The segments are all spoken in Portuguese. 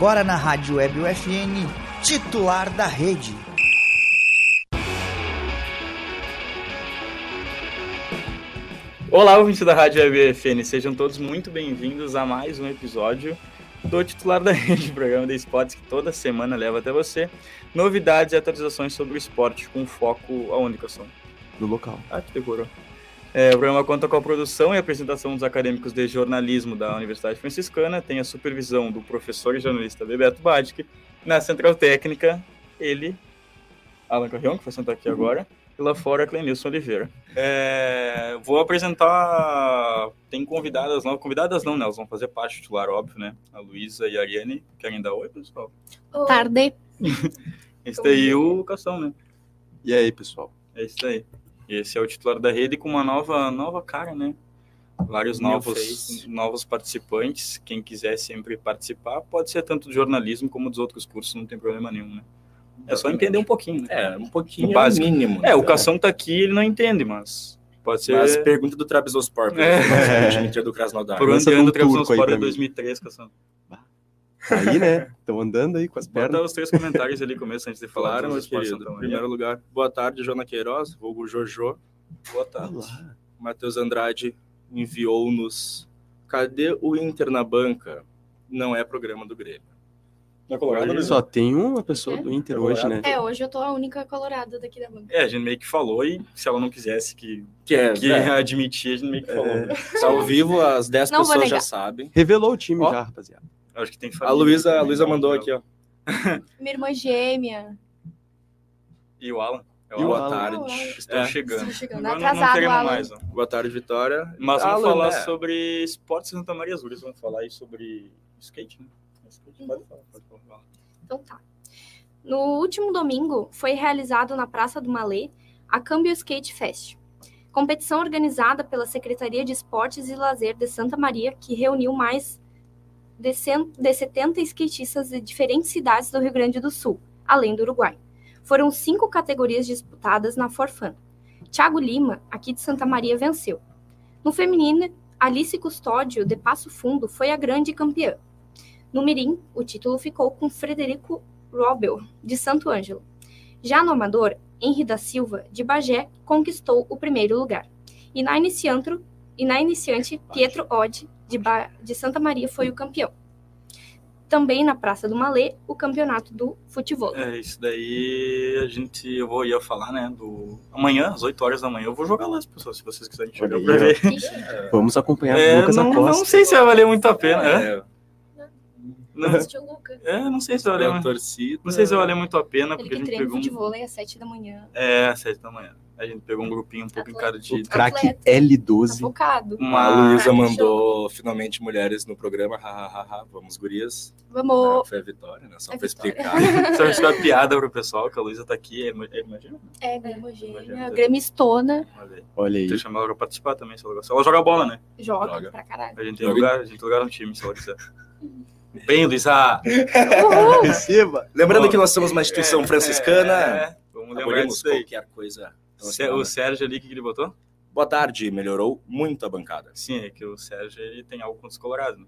agora na Rádio Web UFN, titular da rede. Olá, ouvintes da Rádio Web UFN, sejam todos muito bem-vindos a mais um episódio do titular da rede, programa de esportes que toda semana leva até você novidades e atualizações sobre o esporte com foco aonde, Cação? No local. Ah, que decorou. É, o programa conta com a produção e apresentação dos acadêmicos de jornalismo da Universidade Franciscana, tem a supervisão do professor e jornalista Bebeto Badic, na central técnica, ele, Alan Carrion, que vai sentar aqui agora, e lá fora, Clenilson Oliveira. É, vou apresentar, tem convidadas não, convidadas não, né, elas vão fazer parte do titular, óbvio, né, a Luísa e a Ariane, querem dar oi, pessoal? Oi. Tarde. Esse daí o Cação, né? E aí, pessoal? É isso daí. Esse é o titular da rede com uma nova, nova cara, né? Vários novos, novos participantes. Quem quiser sempre participar, pode ser tanto do jornalismo como dos outros cursos, não tem problema nenhum, né? É só entender um pouquinho, né? É, um pouquinho O básico. é o mínimo. É, o Cação tá aqui, ele não entende, mas pode ser... Mas pergunta do Trabzonspor, por É. Inter do Krasnodar. Por onde anda o Trabzonspor mim. 2003, Cação? Aí, né? Estão andando aí com as Bota pernas. os três comentários ali, começo, antes de falar Falaram, dos meu esportes querido. Santa Em primeiro lugar, boa tarde, Jona Queiroz, vulgo Jojo. Boa tarde. Olá. Matheus Andrade enviou-nos. Cadê o Inter na banca? Não é programa do Grêmio. Tá colorado, Luiz? Só tem uma pessoa do Inter É hoje, né? É, hoje eu tô a única colorada daqui da banca. É, a gente meio que falou e se ela não quisesse que, Que é, que é, admitir, a gente meio que falou. né? tá ao vivo, as 10 Não vou pessoas já sabem. Revelou o time Ó. já, rapaziada. Acho que tem A família Luísa, a Luísa né? mandou aqui, ó. Minha irmã gêmea. E o Alan? É o Boa tarde. Estão É, chegando. Estão chegando. Agora não- Atrasado, não mais, ó. Boa tarde, Vitória. Mas vamos Alan, falar né? sobre esportes em Santa Maria Azul. Eles vão falar aí sobre skate, né? Skate, pode falar, pode falar. Então tá. No último domingo, foi realizado na Praça do Malê a Câmbio Skate Fest. Competição organizada pela Secretaria de Esportes e Lazer de Santa Maria, que reuniu mais de, cen- de 70 skatistas de diferentes cidades do Rio Grande do Sul, além do Uruguai. Foram cinco categorias disputadas na Forfan. Thiago Lima, aqui de Santa Maria, venceu. No feminino, Alice Custódio, de Passo Fundo, foi a grande campeã. No Mirim, o título ficou com Frederico Robel, de Santo Ângelo. Já no amador, Henri da Silva, de Bagé, conquistou o primeiro lugar. E na, e iniciante, Pietro Oddi, de, Ba- de Santa Maria, foi o campeão. Também na Praça do Malê, o campeonato do futebol. É, isso daí a gente, eu vou ia falar, né, do... Amanhã, às 8 horas da manhã, eu vou jogar lá as pessoas, se vocês quiserem Olha pra ver. Vamos acompanhar É, o Lucas não, Acosta. não sei se vai valer muito a pena, é? É, Não, é, não sei se vai valer, a muito- torcida. não sei se vai valer muito a pena, Ele porque a gente treina pegou um... futebol às 7 da manhã. É, às 7 da manhã. A gente pegou um grupinho um pouco Atleta. encardido. O craque Atleta. Tá L12. focado. A Uma... Luísa mandou finalmente mulheres no programa. Ha, ha, ha, ha. Vamos, gurias. Vamos. Ah, Foi a vitória, né? Só É pra vitória. explicar. Só é uma piada pro pessoal, que a Luísa tá aqui. é- é- Imagina. É, Grêmio Imagina. Gremistona. Olha aí. Tem que chamar ela pra participar também, se ela gostar. Ela joga bola, né? Joga Joga. pra caralho. A gente tem Joga. lugar, a gente tem lugar no time, se ela quiser. Bem, Luísa! Lembrando Ó, que nós somos uma instituição franciscana. É, vamos lembrar disso aí. qualquer coisa. O Sérgio ali, o que ele botou? Boa tarde, melhorou muito a bancada. Sim, é que o Sérgio ele tem algo contra os colorados. Né?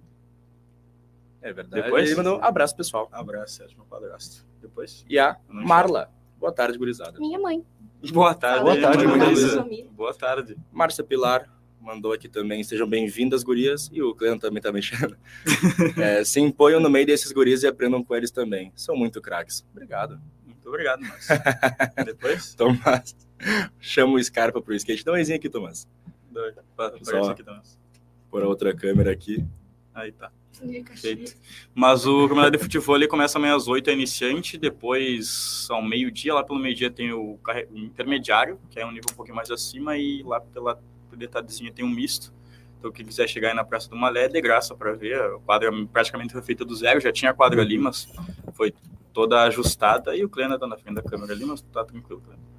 É verdade. Depois? Ele mandou um abraço, pessoal. Abraço, Sérgio, meu padrasto. Depois? E a Marla. Boa tarde, gurizada. Minha mãe. Boa tarde. Boa tarde. Luísa. Boa tarde. Márcia Pilar mandou aqui também. Sejam bem-vindas, gurias. E o Cleano também tá mexendo. É, se imponham no meio desses gurias e aprendam com eles também. São muito craques. Obrigado. Muito obrigado, Márcio. Depois? Tomás. Chama o Scarpa pro skate. Dá um aqui, Tomás. Só. aqui também. Por a outra câmera aqui. Aí tá. Perfeito. Mas o campeonato de futebol ele começa amanhã às 8, é iniciante, depois ao meio-dia, lá pelo meio-dia tem o intermediário, que é um nível um pouquinho mais acima, e lá pela detalhezinha tem um misto. Então quem quiser chegar aí na Praça do Malé é de graça para ver. A quadra praticamente foi feita do zero, já tinha a quadra ali, mas foi toda ajustada e o Clena tá na frente da câmera ali, mas tá tranquilo, Clena.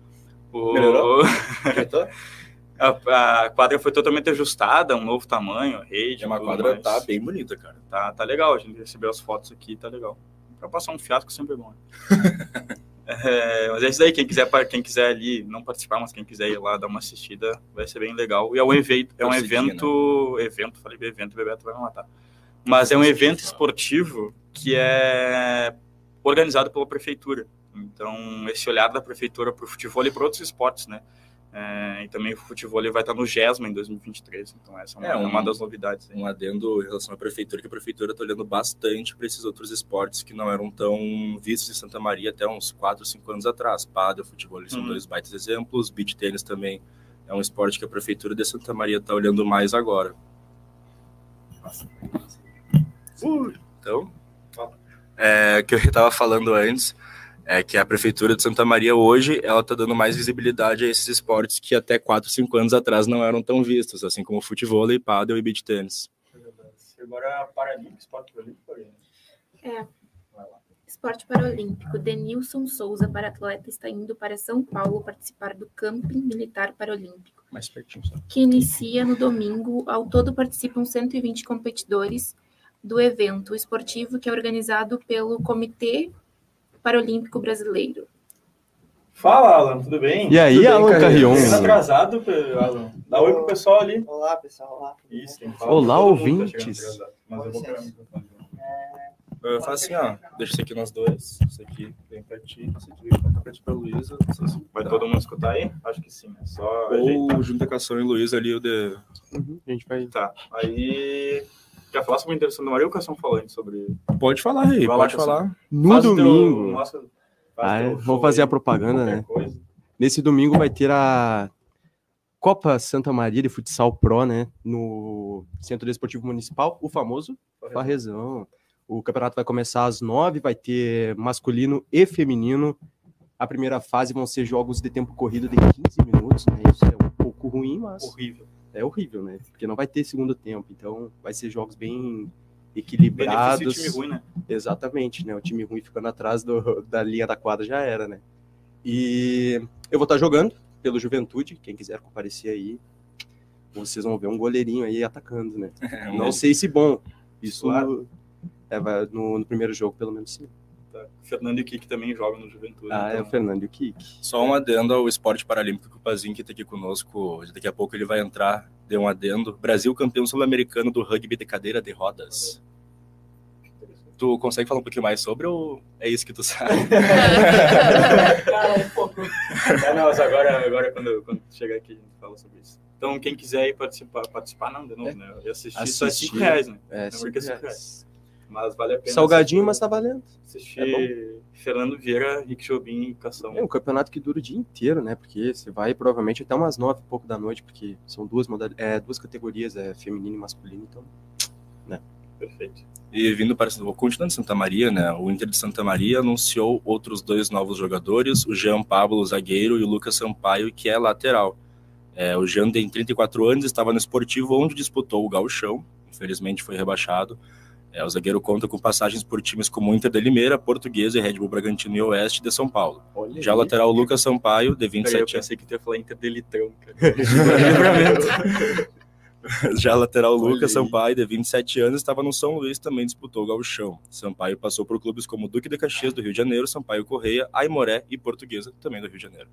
O... Melhorou? A, a quadra foi totalmente ajustada, um novo tamanho, a rede. É uma quadra mais. tá bem bonita, cara. Tá, tá legal, a gente recebeu as fotos aqui, tá legal. Pra passar um fiasco sempre é bom. né? É, mas é isso aí, quem quiser, quem quiser ali, não participar, mas quem quiser ir lá dar uma assistida, vai ser bem legal. E é um evento, é um Torcidinha, evento, evento, falei evento, Bebeto vai me matar. mas é um evento esportivo que é organizado pela prefeitura. Então, esse olhar da prefeitura para o futebol e para outros esportes, né? É, e também o futebol vai estar no GESMA em 2023. Então, essa é uma, É, um- uma das novidades. aí. Um adendo em relação à prefeitura, que a prefeitura está olhando bastante para esses outros esportes que não eram tão vistos em Santa Maria até uns 4, 5 anos atrás. Pádel, futebol, eles são Uhum. dois baitas exemplos. Beach tênis também é um esporte que a prefeitura de Santa Maria está olhando mais agora. Então, é, o que eu estava falando antes é que a prefeitura de Santa Maria hoje ela está dando mais visibilidade a esses esportes que até 4, 5 anos atrás não eram tão vistos, assim como futebol, pádel e beach tênis. Agora, Paralímpico, esporte paralímpico. É. Esporte Paralímpico. Denilson Souza, para atleta, está indo para São Paulo participar do Camping Militar Paralímpico, Mais pertinho só. que inicia no domingo. Ao todo participam 120 competidores do evento esportivo que é organizado pelo Comitê Paralímpico Brasileiro. Fala, Alan, tudo bem? E aí, Tudo bem, Alan Carlinhos? Carrion? Bem atrasado, Alan. Dá oi pro pessoal ali. Olá, pessoal. Olá. Isso, tem que falar Olá, tá ouvintes. Mas eu vou pegar o microfone. Eu faço assim, ó. Deixa isso aqui nós dois. Isso aqui vem pra ti, isso aqui vem pra ti pra Luísa. Não sei se Vai todo mundo escutar aí? Acho que sim. É só ajeitar. Ou junto com a Sônia e Luísa ali, o de. Uhum, A gente vai. Tá. Aí. Quer falar sobre o Interessante do Maria ou o Cação falando sobre. Pode falar aí, Vai lá, pode Cação. falar. No Faz teu- domingo. Ah, é? teu Vamos show fazer aí, a propaganda, né? coisa. Nesse domingo vai ter a Copa Santa Maria de Futsal Pro, né? No Centro Desportivo Municipal, o famoso Farrezão. O campeonato vai começar às nove, vai ter masculino e feminino. A primeira fase vão ser jogos de tempo corrido de 15 minutos, né? Isso é um pouco ruim, mas Horrível. É horrível, né? Porque não vai ter segundo tempo, então vai ser jogos bem equilibrados. time ruim, né? Exatamente, né? O time ruim ficando atrás do- da linha da quadra já era, né? E eu vou estar jogando pelo Juventude, quem quiser comparecer aí, vocês vão ver um goleirinho aí atacando, né? Não sei se bom. Isso Claro. é, vai- no, no primeiro jogo, pelo menos sim. Tá. O Fernando e o Kiki também jogam no Juventude. Ah, é o então- Fernando e o Kik. Só um adendo ao esporte paralímpico que o Pazinho que tá aqui conosco. Daqui a pouco ele vai entrar. Deu um adendo. Brasil campeão sul-americano do rugby de cadeira de rodas. Tu consegue falar um pouquinho mais sobre ou é isso que tu sabe? Um pouco. É, não, mas agora, agora quando, quando chegar aqui a gente fala sobre isso. Então, quem quiser ir participar, participar não, de novo, né? E assistir, só é Assistir. 5 reais, né? É, Não, cinco porque é cinco reais. Mas vale a pena. Salgadinho, mas tá valendo. Assistir Fernando Vieira, Rick Jobim e Cação. É um campeonato que dura o dia inteiro, né? Porque você vai provavelmente até umas nove e pouco da noite, porque são duas, é, duas categorias, é feminino e masculino, então. Perfeito. E vindo para o continente de Santa Maria, né? O Inter de Santa Maria anunciou outros dois novos jogadores, o Jean Pablo, o zagueiro, e o Lucas Sampaio, que é lateral. É, o Jean tem 34 anos, estava no esportivo onde disputou o gauchão, infelizmente foi rebaixado. É, o zagueiro conta com passagens por times como Inter de Limeira, Portuguesa e Red Bull Bragantino e Oeste de São Paulo. Olha Já o lateral Lucas Sampaio, de Peraí, eu 27 anos. pensei que tu ia falar Inter de Litrão. Já a lateral Lucas aí. Sampaio, de 27 anos, estava no São Luís também disputou o gauchão. Sampaio passou por clubes como Duque de Caxias, do Rio de Janeiro, Sampaio Correia, Aimoré e Portuguesa, também do Rio de Janeiro.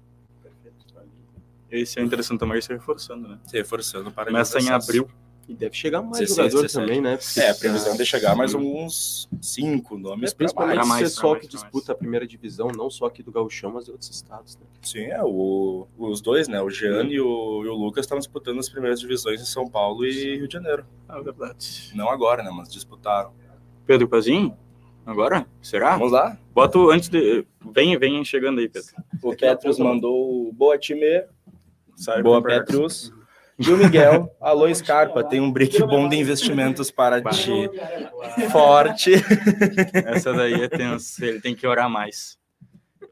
Esse é o Inter de Santa Maria se reforçando, né? Se reforçando para Começa em abril. E deve chegar mais 16, jogador 17. também, né? Porque É, a previsão de chegar mais uns cinco nomes É, principalmente mais, o pra pessoal mais, que pra disputa a primeira divisão, não só aqui do Gauchão, mas de outros estados, né? Sim, é, o, os dois, né? O Jean e, o, e o Lucas estavam disputando as primeiras divisões em São Paulo e Rio de Janeiro. Ah, verdade. Não agora, né? Mas disputaram. Pedro Pazinho? Agora? Será? Vamos lá? Bota o antes de. Vem, vem chegando aí, Pedro. O Petrus mandou boa time, Sai boa Petrus. E o Miguel, alô Scarpa, tem um brick bom de investimentos para ti. Forte. Essa daí é tenso. Ele tem que orar mais.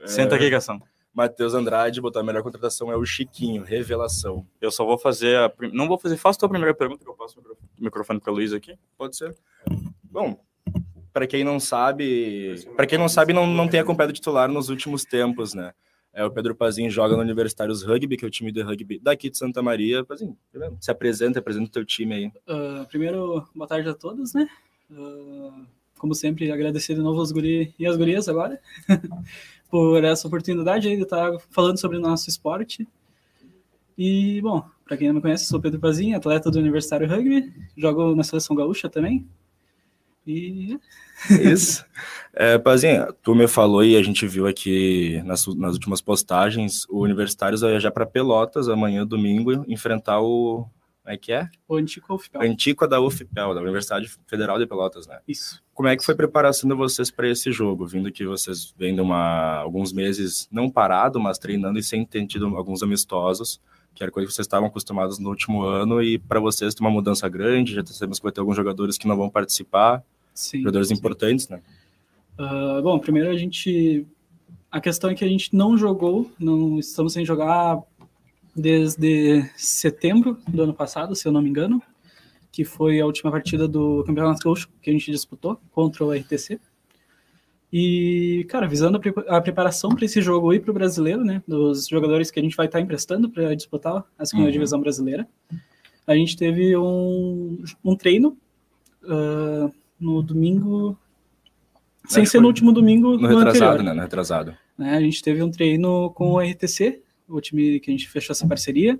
Senta aqui, Gação. Matheus Andrade botou a melhor contratação é o Chiquinho, revelação. Eu só vou fazer a. prim- Não vou fazer. Faça a tua primeira pergunta, que eu passo o micro- o microfone para Luiz aqui. Pode ser. Bom, para quem não sabe, para quem não sabe, não, não tem acompanhado titular nos últimos tempos, né? É, o Pedro Pazinho joga no Universitários Rugby, que é o time de rugby daqui de Santa Maria. Pazinho, primeiro, se apresenta, apresenta o teu time aí. Ah, primeiro, boa tarde a todos, né? Ah, como sempre, agradecer de novo aos guri e as gurias agora por essa oportunidade aí de estar falando sobre o nosso esporte. E, bom, para quem não me conhece, sou Pedro Pazinho, atleta do Universitário Rugby, jogo na Seleção Gaúcha também. E Isso. É, Pazinha, tu me falou e a gente viu aqui nas, nas últimas postagens, o Universitários vai viajar para Pelotas amanhã, domingo, enfrentar o. Como é que é? o Antico UFPEL. Antiqua da UFPEL, da Universidade Federal de Pelotas, né? Isso. Como é que foi a preparação de vocês para esse jogo? Vindo que vocês vêm de uma, alguns meses, não parado, mas treinando e sem ter tido alguns amistosos, que era coisa que vocês estavam acostumados no último ano, e para vocês tem uma mudança grande, já sabemos que vai ter alguns jogadores que não vão participar, Sim. jogadores sim. importantes, né? Ah, bom, primeiro a gente. A questão é que a gente não jogou, não estamos sem jogar desde setembro do ano passado, se eu não me engano, que foi a última partida do Campeonato Gaúcho que a gente disputou contra o RTC. E, cara, visando a, pre- a preparação para esse jogo e para o brasileiro, né, dos jogadores que a gente vai estar emprestando para disputar a segunda Uhum. divisão brasileira, a gente teve um, um treino ah, no domingo, sem Acho ser no último domingo No retrasado, anterior. né? No retrasado. né? A gente teve um treino com o RTC, o time que a gente fechou essa parceria.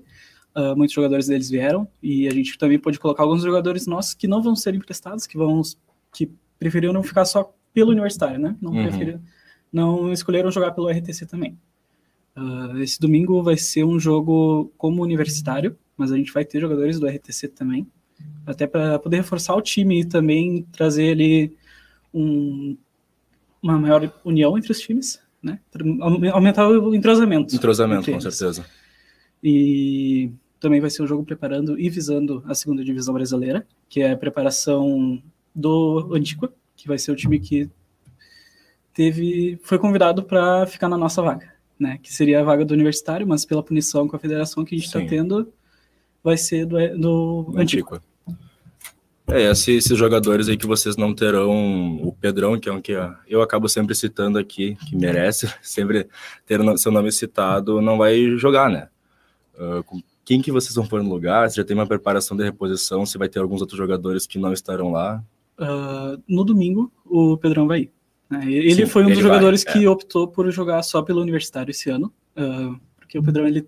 Ah, muitos jogadores deles vieram e a gente também pôde colocar alguns jogadores nossos que não vão ser emprestados, que vão que preferiram não ficar só pelo universitário, né? Não Uhum. preferiram, não escolheram jogar pelo RTC também. Ah, esse domingo vai ser um jogo como universitário, mas a gente vai ter jogadores do RTC também, até para poder reforçar o time e também trazer ali um, uma maior união entre os times, né? Aume- Aumentar o entrosamento. Entrosamento, com certeza. E também vai ser um jogo preparando e visando a segunda divisão brasileira, que é a preparação do Antiqua, que vai ser o time que teve foi convidado para ficar na nossa vaga, né? Que seria a vaga do universitário, mas pela punição com a federação que a gente está tendo, vai ser do, do Antiqua. Antiqua. É, esse- esses jogadores aí que vocês não terão, o Pedrão, que é um que eu acabo sempre citando aqui, que merece sempre ter seu nome citado, não vai jogar, né? Com- quem que vocês vão pôr no lugar? Se já tem uma preparação de reposição, se vai ter alguns outros jogadores que não estarão lá? Ah, no domingo, o Pedrão vai ir. né? Ele Sim, foi um dos ele vai, jogadores é. que optou por jogar só pelo universitário esse ano, ah, porque o Pedrão ele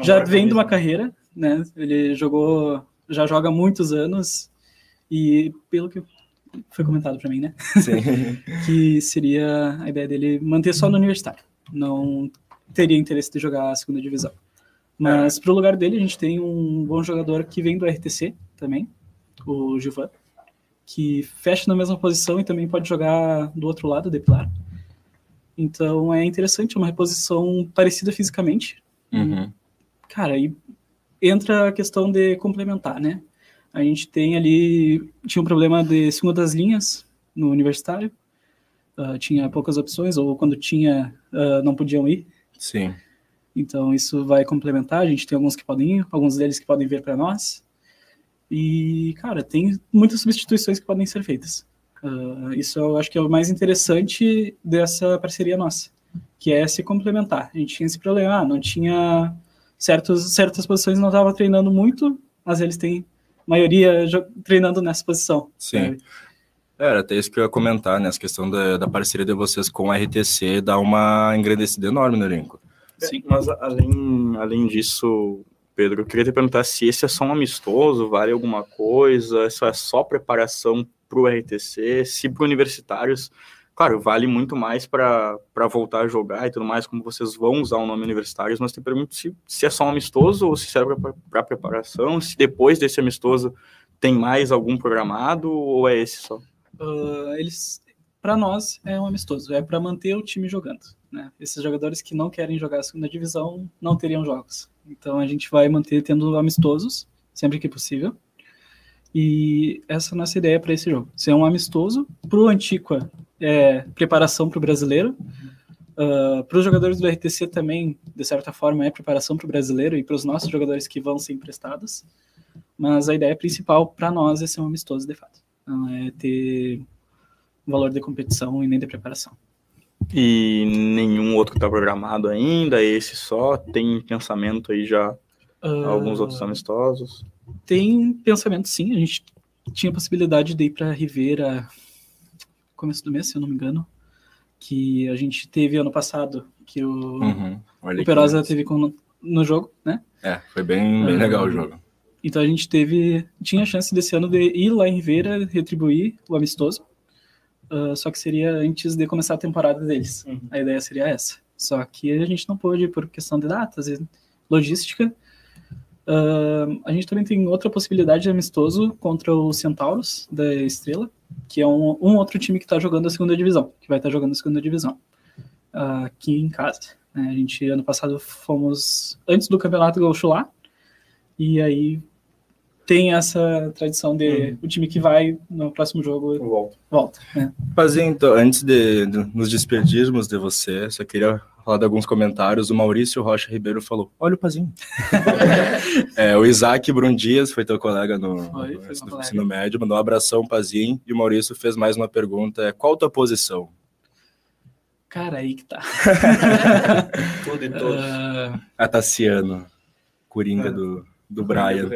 já vem de uma carreira, né? Ele jogou, já joga há muitos anos e pelo que foi comentado para mim, né? Sim. Que seria a ideia dele manter só no universitário, não teria interesse de jogar a segunda divisão. Mas pro lugar dele a gente tem um bom jogador que vem do RTC também, o Gilvan, que fecha na mesma posição e também pode jogar do outro lado, de pilar. Então é interessante, é uma reposição parecida fisicamente, Uhum. Cara, aí entra a questão de complementar, né? A gente tem ali, tinha um problema de segunda das linhas no universitário, ah, tinha poucas opções, ou quando tinha, ah, não podiam ir, Sim. então isso vai complementar, a gente tem alguns que podem ir, alguns deles que podem vir para nós, e, cara, tem muitas substituições que podem ser feitas. Ah, isso eu acho que é o mais interessante dessa parceria nossa, que é se complementar. A gente tinha esse problema, ah, não tinha certos, certas posições não estava treinando muito, mas eles têm maioria treinando nessa posição. Sim. sabe? É, Era até isso que eu ia comentar, né? Essa questão da, da parceria de vocês com a RTC dá uma engrandecida enorme no elenco. Sim. Mas além, além disso, Pedro, eu queria te perguntar se esse é só um amistoso, vale alguma coisa, isso é só preparação para o RTC, se para universitários, claro, vale muito mais para voltar a jogar e tudo mais, como vocês vão usar o nome universitários, mas te pergunto se, se é só um amistoso ou se serve para preparação, se depois desse amistoso tem mais algum programado ou é esse só? Ah, eles, para nós, é um amistoso, é para manter o time jogando. Né? Esses jogadores que não querem jogar a segunda divisão não teriam jogos. Então a gente vai manter tendo amistosos sempre que possível. E essa é a nossa ideia para esse jogo. Ser um amistoso para o Antiqua, é preparação para o brasileiro. para os jogadores do RTC também, de certa forma, é preparação para o brasileiro e para os nossos jogadores que vão ser emprestados. Mas a ideia principal para nós é ser um amistoso de fato. Não é ter valor de competição e nem de preparação. E nenhum outro está programado ainda, esse só? Tem pensamento aí já alguns outros Ah, amistosos? Tem pensamento sim, a gente tinha a possibilidade de ir para Rivera começo do mês, se eu não me engano, que a gente teve ano passado, que o, Uhum. O Perosa que- teve com, no jogo, né? É, foi bem, bem legal o jogo. Então a gente teve, tinha a chance desse ano de ir lá em Rivera, retribuir o amistoso, uh, só que seria antes de começar a temporada deles. Uhum. A ideia seria essa. Só que a gente não pôde por questão de datas e logística. Uh, a gente também tem outra possibilidade de amistoso contra o Centauros da Estrela, que é um, um outro time que está jogando a segunda divisão, que vai estar tá jogando a segunda divisão uh, aqui em casa. Né? A gente ano passado fomos antes do Campeonato Gaúcho lá, e aí tem essa tradição de uhum. o time que vai no próximo jogo volta. volta né? Fazer então, antes de, de, nos despedirmos de você, só queria falar de alguns comentários. O Maurício Rocha Ribeiro falou: Olha o Pazinho. é, o Isaac Brundias foi teu colega no, foi, no, no ensino médio, mandou um abração, Pazinho. E o Maurício fez mais uma pergunta: é, Qual tua posição? Cara, aí que tá. Tudo e todo. Uh... A Tassiano, Coringa é. do do Brian.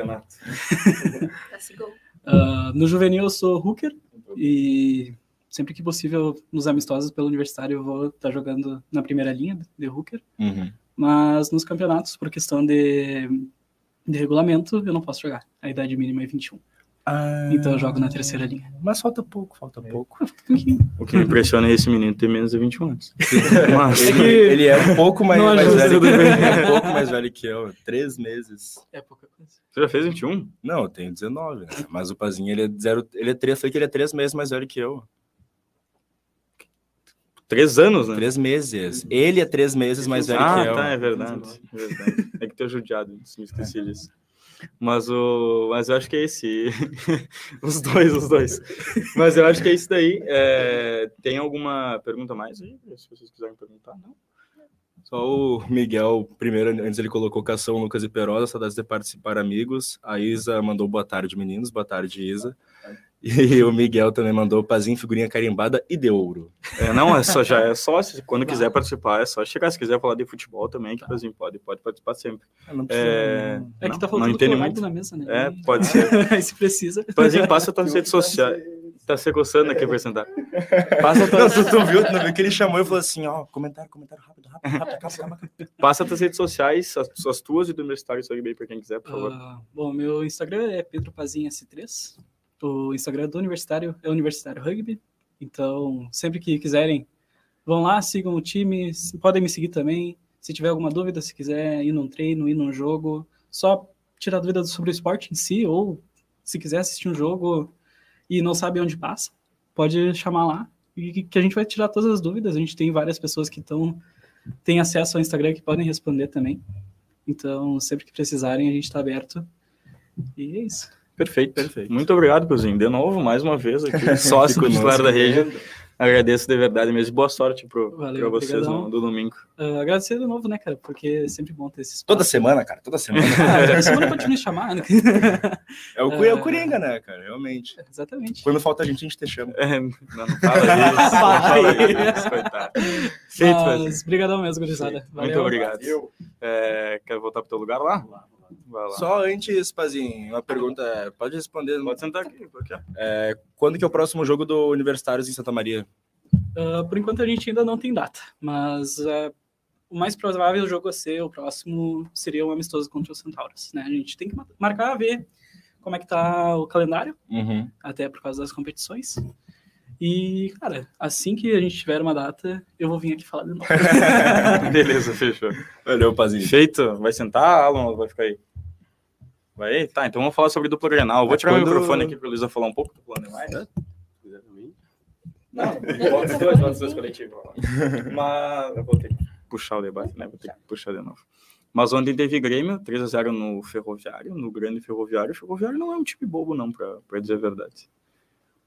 uh, no juvenil eu sou hooker e sempre que possível nos amistosos pelo universitário eu vou estar tá jogando na primeira linha de hooker. Uhum. Mas nos campeonatos, por questão de, de regulamento, eu não posso jogar. A idade mínima é 21. Ah, então eu jogo na terceira linha. Mas falta pouco, falta é. pouco. O que me impressiona é esse menino ter menos de 21 anos. Mas ele, ele, é um pouco mais, mais velho que é um pouco mais velho que eu. Três meses. É pouca coisa. Você já fez 21? Não, eu tenho 19, né? Mas o Pazinho, ele é zero. Ele é três, foi que ele é três meses mais velho que eu. Três anos, né? Três meses. Ele é três meses mais velho ah, que eu. Ah, tá, é verdade. É, verdade. é que ter judiado, me esqueci disso. Mas, o, mas eu acho que é esse. os dois, os dois. Mas eu acho que é isso daí. É, tem alguma pergunta mais aí? Se vocês quiserem perguntar, não? Só o Miguel, primeiro, antes ele colocou Cação, Lucas e Perosa, saudades de participar, amigos. A Isa mandou boa tarde, meninos. Boa tarde, Isa. E o Miguel também mandou pazinho, figurinha carimbada e de ouro. É, não, é só já é só se quando quiser participar, é só chegar. Se quiser falar de futebol também, que o pazinho pode, pode participar sempre. Ah, não precisa, é, não. é que tá falando não entende muito na mesa, né? É, pode ser. se precisa. Pazinho, passa tuas redes sociais. Tá se coçando aqui pra sentar. Passa tuas... tu, tu viu, tu viu que ele chamou e falou assim, ó, comentário, comentário rápido, rápido, rápido, calma, calma. Passa tuas redes sociais, as, as tuas e do universitário, segue bem pra quem quiser, por favor. Uh, bom, meu Instagram é Pedro Pazinho S3. O Instagram do Universitário é Universitário Rugby. Então, sempre que quiserem, vão lá, sigam o time, podem me seguir também. Se tiver alguma dúvida, se quiser ir num treino, ir num jogo, só tirar dúvida sobre o esporte em si, ou se quiser assistir um jogo e não sabe onde passa, pode chamar lá e que a gente vai tirar todas as dúvidas. A gente tem várias pessoas que estão têm acesso ao Instagram que podem responder também. Então, sempre que precisarem, a gente está aberto. E é isso. Perfeito. Perfeito. Muito obrigado, Cozinho. De novo, mais uma vez aqui, sócio titular da rede. Agradeço de verdade mesmo. Boa sorte para vocês no, no domingo. Uh, agradecer de novo, né, cara? Porque é sempre bom ter esses. Toda semana, cara. Toda semana. ah, toda semana me chamar. Né? É o, é o Coringa, né, cara? Realmente. Exatamente. Quando falta a gente, a gente te chama. É, não, não fala isso. fala isso, coitado. Feito, Mas, obrigadão mesmo, gurizada. Muito obrigado. É, quer voltar para o teu lugar lá? Só antes, Pazinho, uma pergunta. Pode responder. Pode sentar aqui. É, quando que é o próximo jogo do Universitários em Santa Maria? Uh, por enquanto a gente ainda não tem data, mas uh, o mais provável jogo a ser o próximo seria um amistoso contra os Centauros. Né? A gente tem que marcar, ver como é que tá o calendário, uhum. até por causa das competições. E, cara, assim que a gente tiver uma data, eu vou vir aqui falar de novo. Beleza, fechou. Valeu, Pazinho. Feito. Vai sentar, Alan, vai ficar aí? Vai? Tá, então vamos falar sobre duplo Grenal. Vou tirar quando... o microfone aqui para o Luísa falar um pouco do plano mais. É? Não, dois, dois coletivos. Mas eu vou ter que puxar o debate, né? Vou ter que puxar de novo. Mas ontem teve Grêmio, 3x0 no Ferroviário, no grande Ferroviário. O Ferroviário não é um time bobo, não, para dizer a verdade.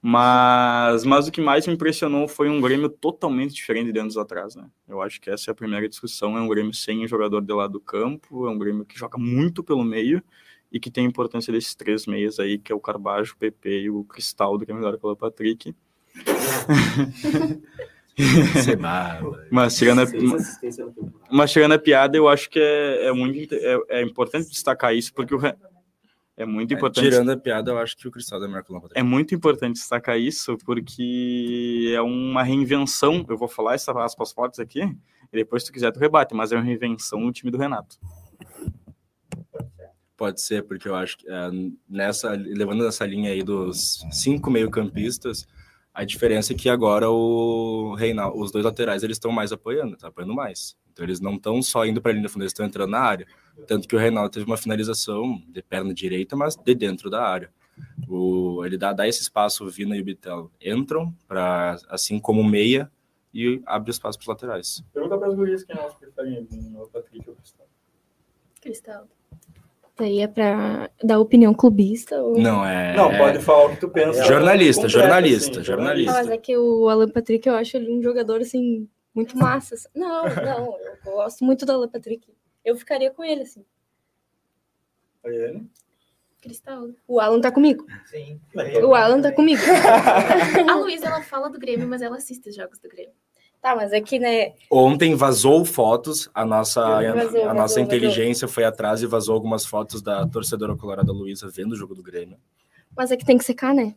Mas, mas o que mais me impressionou foi um Grêmio totalmente diferente de anos atrás, né? Eu acho que essa é a primeira discussão. É um Grêmio sem jogador de lado do campo, é um Grêmio que joga muito pelo meio e que tem a importância desses três meias aí, que é o Carbajo, o PP e o Cristaldo, que é melhor pelo Patrick. mas chegando a, mas chegando a piada, eu acho que é, é muito é, é, importante destacar isso, porque o, é muito importante. É, tirando a piada, eu acho que o Cristaldo é melhor que o É muito importante destacar isso, porque é uma reinvenção. Eu vou falar essas aspas fortes aqui, e depois, se tu quiser, tu rebate, mas é uma reinvenção no time do Renato. Pode ser, porque eu acho que é, nessa, levando essa linha aí dos cinco meio-campistas, A diferença é que agora o Reinaldo, os dois laterais, eles estão mais apoiando, tá apoiando mais. Então eles não estão só indo para a linha de fundo, eles estão entrando na área. Tanto que o Reinaldo teve uma finalização de perna direita, mas de dentro da área. O, ele dá, dá esse espaço, o Vina e o Bitel entram, para assim como o meia, e abre espaço para os laterais. Pergunta para as gurias quem elas preferem, o Patrick ou o Cristal. Cristal. Daí é pra dar opinião clubista? Ou... Não, é. Não, pode falar o que tu pensa. Jornalista, jornalista, assim, jornalista. Ah, mas é que o Alan Patrick, eu acho ele um jogador, assim, muito massa. assim. Não, não, eu gosto muito do Alan Patrick. Eu ficaria com ele, assim. Cristal. O Alan tá comigo. Sim. O Alan tá comigo. A Luísa, ela fala do Grêmio, mas ela assiste os jogos do Grêmio. Tá, mas é que, né, Ontem vazou fotos, a nossa, Vazou, a vazou, nossa vazou. inteligência foi atrás e vazou algumas fotos da torcedora colorada Luísa vendo o jogo do Grêmio. mas é que tem que secar, né?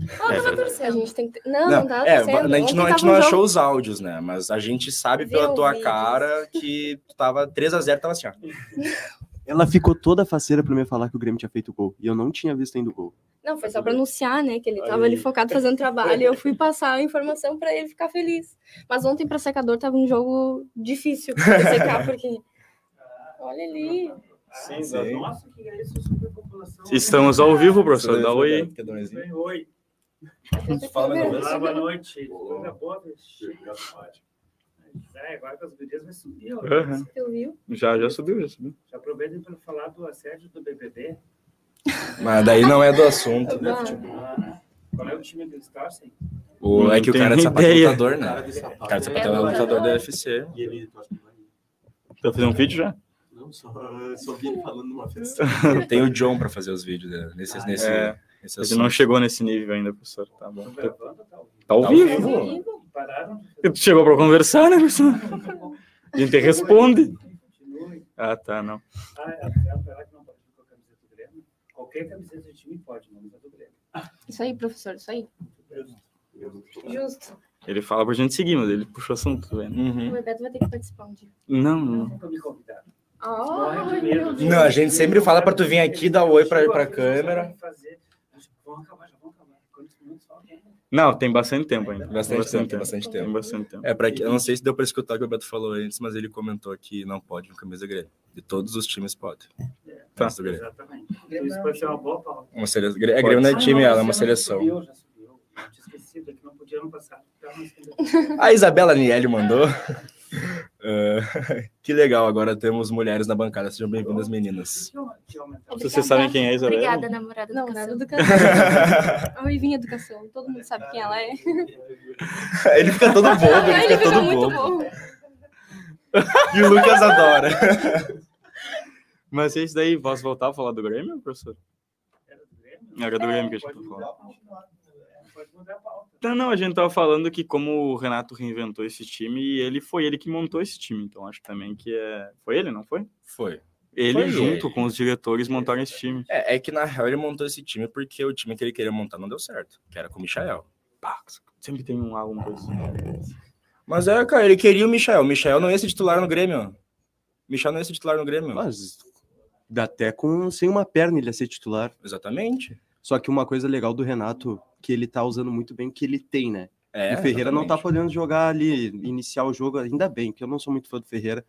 Ela É tava verdade. A torcendo. gente tem que... Não, não, tá é, torcendo. a gente não, a gente tava não achou os áudios, né? Mas a gente sabe Viu pela tua vídeos. cara que tu tava 3x0, tava assim, ó. Ela ficou toda faceira pra me falar que o Grêmio tinha feito gol. E eu não tinha visto ainda o gol. Não, foi só pra anunciar, né? Que ele tava Aí. ali focado fazendo trabalho e eu fui passar a informação pra ele ficar feliz. Mas ontem pra secador tava um jogo difícil pra secar, porque. Olha ali. Sim, Nossa, que é isso, superpopulação. Estamos ao vivo, professor. Dá oi? Oi, Fala vez. olá, boa noite. Boa, cheio. É, agora com as gurias vai subir. viu? Já, já subiu, já subiu. Já aproveitem para falar do assédio do BBB. Mas daí não é do assunto. Ah, Ah, qual é o time que eles torcem? O, é que o Não cara é de sapato ideia. lutador, né? O cara de sapato é lutador da UFC. E ele. Tá fazendo um vídeo já? Não, só, só vi ele falando numa festa. Tem o John pra fazer os vídeos né? nesse, nesse, É. gente assunto. não chegou nesse nível ainda, professor. Tá bom. Ou tá ao vivo? Tá ao Tá ao vivo. vivo. Tu chegou pra conversar, né, professor? A gente responde. Ah, tá, não. Ah, é, é, será que não pode ir com a camiseta do Grêmio? Qualquer camiseta de time pode, não mas a do Grêmio. Isso aí, professor, isso aí. Justo. Ele fala pra gente seguir, mas ele puxou assunto, tá vendo? Uhum. O Bebeto vai ter que participar um dia. Não, Não, de- Não, a gente sempre fala pra tu vir aqui, dar oi pra, pra câmera. Fazer. Vão acabar, já vão acabar. Quantos minutos faltam? Não, tem bastante tempo ainda. Bastante tempo, tem bastante Tem tempo. bastante tempo. É, pra, que- eu não sei se deu pra escutar o que o Beto falou antes, mas ele comentou que não pode no camisa Grêmio. De todos os times pode. Tá. Do Grêmio. Exatamente. Então, isso pode ser uma boa pauta. Uma seleção. É Grêmio não é time, ela é uma seleção. Subiu, já subiu. Eu tinha esquecido, é que não podia ano passado. Segunda- A Isabela Nielli mandou. Ah, que legal, agora temos mulheres na bancada. Sejam bem-vindas, meninas. Aumentar. Vocês sabem quem é a Isabela? Obrigada, namorada Não, do nada Cassandra. educação. A Uivinha Educação. Todo mundo sabe quem ela é. Ele fica todo bobo, ele Ele fica fica todo muito bobo. bom. E o Lucas adora. Mas é isso daí, posso voltar a falar do Grêmio, professor? Era do Grêmio? Era do Grêmio que a gente tá falando. Pode mudar. Pode mudar a pauta. Não, não, a gente tava falando que como o Renato reinventou esse time, e ele foi ele que montou esse time. Então acho também que é. Foi ele, não foi? Foi. Ele Foi junto ele. com os diretores montaram esse time. É, é que na real ele montou esse time porque o time que ele queria montar não deu certo, que era com o Michael. Pá, sempre tem um alguma coisa assim. Mas é, cara, ele queria o Michael. O Michael não ia ser titular no Grêmio. O Michael não ia ser titular no Grêmio. Mas dá até com sem uma perna ele ia ser titular. Exatamente. Só que uma coisa legal do Renato, que ele tá usando muito bem, que ele tem, né? É, o Ferreira não tá exatamente. podendo jogar ali, iniciar o jogo, ainda bem, que eu não sou muito fã do Ferreira,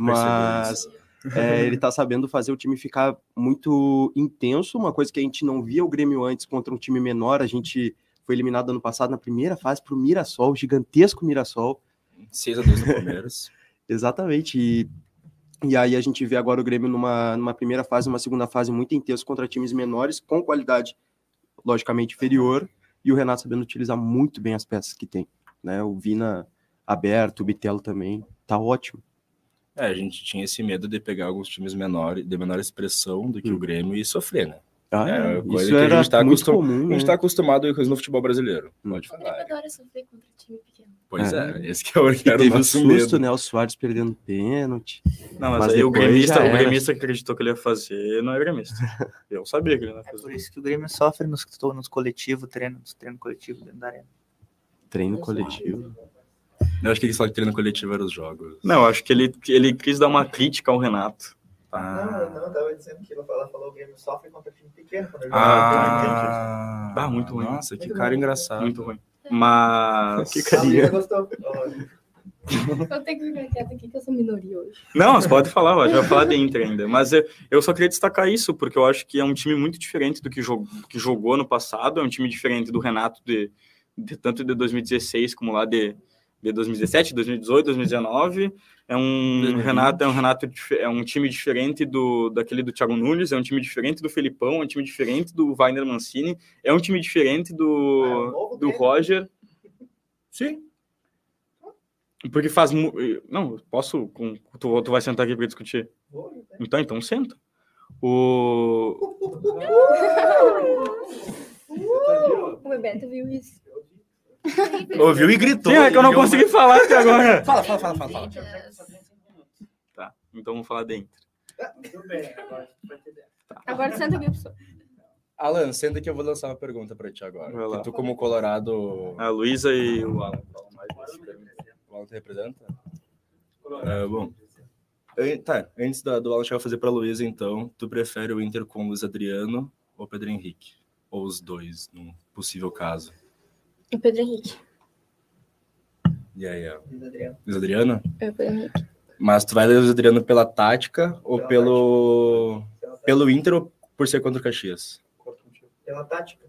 mas é, ele tá sabendo fazer o time ficar muito intenso, uma coisa que a gente não via o Grêmio antes contra um time menor, a gente foi eliminado ano passado na primeira fase pro Mirassol, gigantesco Mirassol, 6 a 2 no Palmeiras. exatamente, e, e aí a gente vê agora o Grêmio numa, numa primeira fase, uma segunda fase muito intenso contra times menores, com qualidade logicamente inferior, e o Renato sabendo utilizar muito bem as peças que tem, né, o Vina aberto, o Bitelo também, tá ótimo. É, a gente tinha esse medo de pegar alguns times menores, de menor expressão do que Hum. o Grêmio e sofrer, né? Ah, É, coisa isso que a era gente tá muito acostum- comum, A gente né? tá acostumado com isso no futebol brasileiro. Pode O falar. adora sofrer contra time pequeno. Pois É. é, esse que é o, que era o teve um nosso susto, medo. né? O Soares perdendo pênalti. Não, mas, Mas aí o gremista, o era. gremista que acreditou que ele ia fazer não é gremista. Eu sabia que ele não ia É por fazer. isso que o Grêmio sofre nos, nos coletivos, treino, nos treinos coletivos dentro da arena. Treino coletivo. Eu acho que ele só que treino coletivo eram os jogos. Não, eu acho que ele, ele quis dar uma crítica ao Renato. Ah, eu tava dizendo que ela falou o Grêmio sofre contra time pequeno. Quando ele ah, Ah, muito ruim. Nossa, que cara engraçado. Muito ruim. Mas. Que carinha. gostou. Eu tenho que ficar quieta aqui que eu sou minoria hoje. Não, você pode falar, a gente vai falar de Inter ainda. Mas eu, eu só queria destacar isso, porque eu acho que é um time muito diferente do que, jog, que jogou no passado. É um time diferente do Renato, de, de tanto de 2016 como lá de, de 2017, 2018, 2019. É um 2020. Renato, é um Renato, é um time diferente do daquele do Thiago Nunes, é um time diferente do Felipão, é um time diferente do Wagner Mancini, é um time diferente Ah, é do, do dele. Roger. Sim. Porque faz. mu- Não, posso. com- Tu, tu vai sentar aqui para discutir? Então, então senta. O. O viu isso. Ouviu e gritou. Sim, é que eu não consegui falar até agora. Fala, fala, fala, fala. fala. Tá, então vamos falar dentro. Tudo bem, agora vai ter. Agora senta aqui, professor. Alan, senta que eu vou lançar uma pergunta pra ti agora. Vai lá. Que tu, como Colorado, A Luísa e o Alan falam mais o Alan te representa? É, bom. Tá, antes da, do Alan chegar a fazer pra Luísa, então, tu prefere o Inter com o Luiz Adriano ou Pedro Henrique? Ou os dois, num possível caso? O Pedro Henrique. E aí, ó, Luiz Adriano? É o Pedro Henrique. Mas tu vai ler o Luiz Adriano pela tática ou Pela pelo, pelo Inter ou por ser contra o Caxias? Pela tática.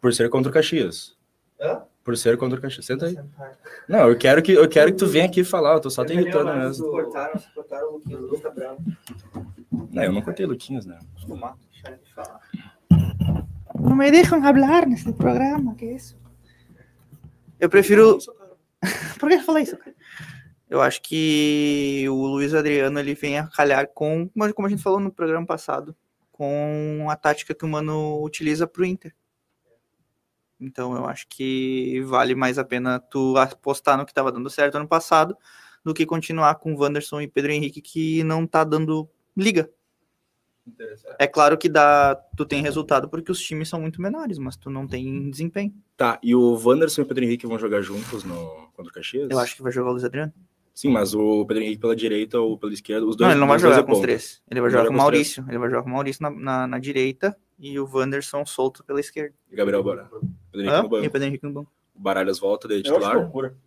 Por ser contra o Caxias. Hã? Por ser contra o Caxias. Senta aí. Não, eu quero que, eu quero que tu venha aqui falar, eu tô só te irritando mesmo. Cortaram, cortaram o Luquinhas, o Lucas tá bravo. Não, eu não cortei Luquinhas, né? Fumar, deixa ele falar. No me dejan hablar nesse programa, que isso? Eu prefiro. Por que falei isso, cara? Eu acho que o Luiz Adriano ele vem a calhar com, mas como a gente falou no programa passado, com a tática que o Mano utiliza pro Inter. Então eu acho que vale mais a pena tu apostar no que estava dando certo ano passado do que continuar com Wanderson e Pedro Henrique que não tá dando liga. É claro que dá, tu tem resultado porque os times são muito menores, mas tu não tem desempenho. Tá, e o Wanderson e o Pedro Henrique vão jogar juntos no contra o Caxias? Eu acho que vai jogar o Luiz Adriano. Sim, mas o Pedro Henrique pela direita ou pela esquerda, os dois. Não, ele não vai jogar é com os três. Ele vai jogar joga com o. Maurício. Ele vai jogar com o Maurício na, na, na direita e o Wanderson solto pela esquerda. E Gabriel Bora. Pedro no E banco. o Pedro Henrique no banco. O Baralhas volta de titular.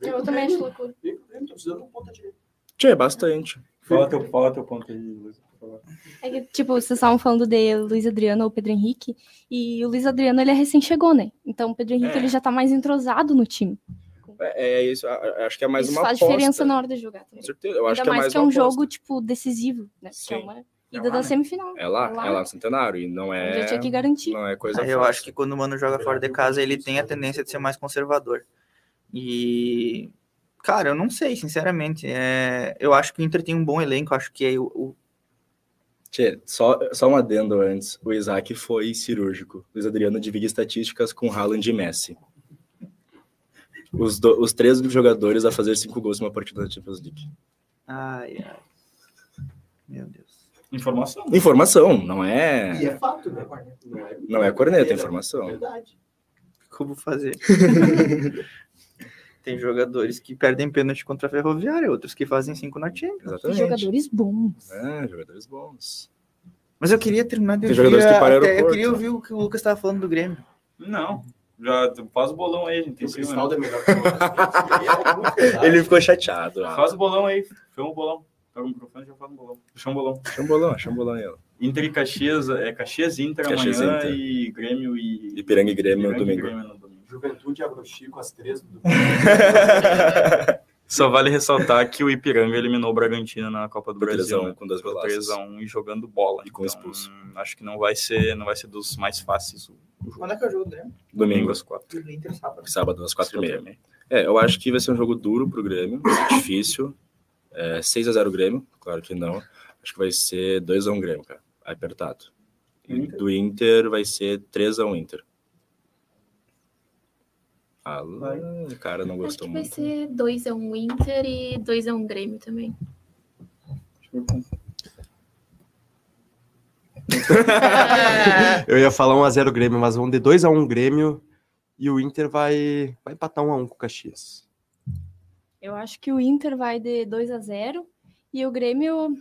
Eu também acho loucura. Tinha bastante. Fala teu, fala teu ponto aí, Luísa. Favor. É que, tipo, vocês estavam falando de Luiz Adriano ou Pedro Henrique, e o Luiz Adriano, ele é recém-chegou, né? Então o Pedro Henrique, É. ele já tá mais entrosado no time. É, é isso, acho que é mais Isso uma faz aposta. diferença na hora de jogar Com também. certeza, eu acho Ainda que é mais mais que é um aposta. jogo, tipo, decisivo, né? Que é Sim. uma É ida lá, da né? semifinal. É lá, É lá. é lá no Centenário, e não é... Já tinha que garantir. Não é coisa Aí eu fácil. acho que quando o Mano joga fora de casa, ele tem a tendência de ser mais conservador. E. Cara, eu não sei, sinceramente. É... Eu acho que o Inter tem um bom elenco. Acho que é o- Tchê, só, só um adendo antes. O Isaac foi cirúrgico. Luiz Adriano divide estatísticas com Haaland e Messi. Os, do- os três jogadores a fazer cinco gols em uma partida da Champions League. Ai, ai. Meu Deus. Informação. Informação, não é, é fato, né? não é corneta, é informação. Verdade. Como fazer? tem jogadores que perdem pênalti contra a Ferroviária, outros que fazem cinco na Champions. Exatamente. jogadores bons. É, jogadores bons. Mas eu queria terminar de Tem jogadores que param até- Eu queria ouvir o que o Lucas estava falando do Grêmio. Não. Já faz o bolão aí, gente. Tem cima, né? Ele ficou chateado. ó. Faz o bolão aí. Faz um bolão. Pega o microfone e já faz um bolão. Chama um bolão. Chama o bolão, chama o bolão aí. ó. Inter e Caxias, é Caxias Inter Caxias amanhã Inter. e Grêmio e. Ipiranga e Grêmio no Ipiranga e domingo. Grêmio no domingo. Juventude Agro Chico às três do Só vale ressaltar que o Ipiranga eliminou o Bragantino na Copa do Por Brasil. 3x1, né? com dois Por golaços. 3x1 e jogando bola. E com expulso. Acho que não vai ser, não vai ser dos mais fáceis o o jogo. Quando é que é o jogo Grêmio? Domingo, às quatro. O Inter sábado. sábado, às quatro e meia. É, eu acho que vai ser um jogo duro pro Grêmio, difícil. É, 6x0 Grêmio, claro que não. Acho que vai ser 2x1 Grêmio, cara. Apertado. E do Inter vai ser 3x1 Inter. Ah, o cara não Acho gostou que vai muito. ser 2x1 Inter e 2x1 Grêmio também. Eu ia falar 1x0 Grêmio, mas vão de 2x1 Grêmio e o Inter vai, vai empatar 1x1 com o Caxias. Eu acho que o Inter vai de 2 a 0 e o Grêmio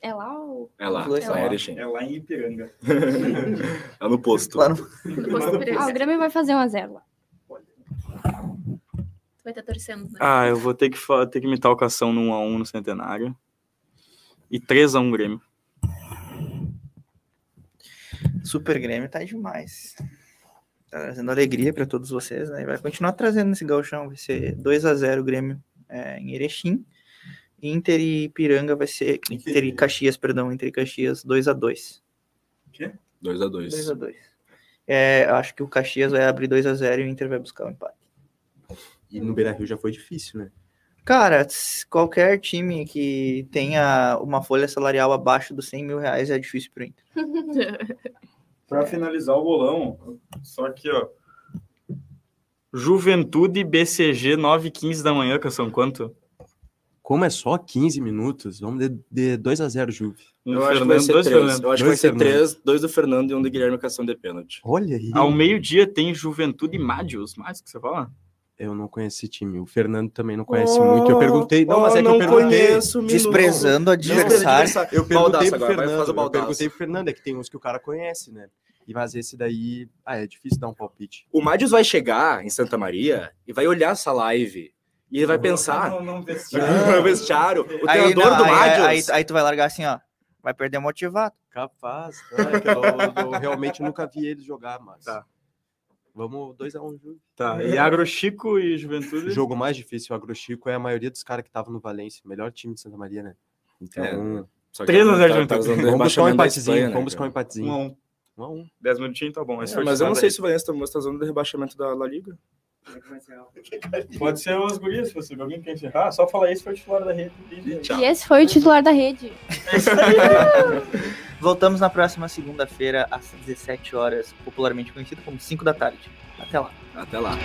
é lá o É lá, Dois é lá um. É lá em Ipiranga. É no posto. Lá no... Posto Ah, o. Grêmio vai fazer 1 a 0 lá. Vai estar torcendo, né? Ah, eu vou ter que, ter que imitar o Cação no 1x1 no Centenário. E 3x1 Grêmio. Super Grêmio tá demais. Tá trazendo alegria para todos vocês, né? E vai continuar trazendo esse gauchão. Vai ser 2 a 0 Grêmio é, em Erechim. Inter e Piranga vai ser. Inter e Caxias, perdão. Inter e Caxias 2 a 2 2 a 2 2 a 2 é, acho que o Caxias vai abrir 2 a 0 e o Inter vai buscar o empate. E no Beira Rio já foi difícil, né? Cara, qualquer time que tenha uma folha salarial abaixo dos 100 mil reais é difícil pro Inter. Pra finalizar o bolão, só aqui, ó. Juventude BCG 9 h 15 da manhã, que são quanto? Como é só 15 minutos, vamos de, de 2 a 0 Juve. Um Eu acho que vai ser dois três. Fernando. Eu acho que vai Dois ser Fernando. três, dois do Fernando e um do Guilherme Cação de pênalti. Olha aí. Ao meio-dia tem Juventude e Mádios. Mais que você fala? Eu não conheço esse time. O Fernando também não conhece muito. Eu perguntei. Não, Oh, mas é que eu perguntei. Desprezando o adversário. Eu perguntei pro agora, Fernando. fazer o Eu perguntei pro Fernando, é que tem uns que o cara conhece, né? E mas esse daí, ah, é difícil dar um palpite. O Madius vai chegar em Santa Maria e vai olhar essa live. E ele vai pensar. Não, não, No vestiário. O Aí, treinador não, do aí, Madius. aí, aí tu vai largar assim, ó. Vai perder motivado. Capaz, tá? É que eu, eu realmente nunca vi eles jogar, mas. Tá. Vamos 2x1 um, Juve. Tá, e Agro Chico e Juventude? O jogo mais difícil, o Agro Chico, é a maioria dos caras que estavam no Valência. Melhor time de Santa Maria, né? Então, Só que 3 a 0 tá- Juventude. tá usando vamos buscar um empatezinho. Espanha, né, vamos buscar um empatezinho. 1 a 1 Um a um. 10 minutinhos, tá bom. É, o mas eu não sei da se o Valência tá tá usando rebaixamento da La Liga. Rede. Pode ser as gurias, se você alguém quer encerrar. Só falar isso, foi o titular da rede. E. E esse foi o titular da rede. Voltamos na próxima segunda-feira, às 17 horas, popularmente conhecido como 5 da tarde. Até lá. Até lá.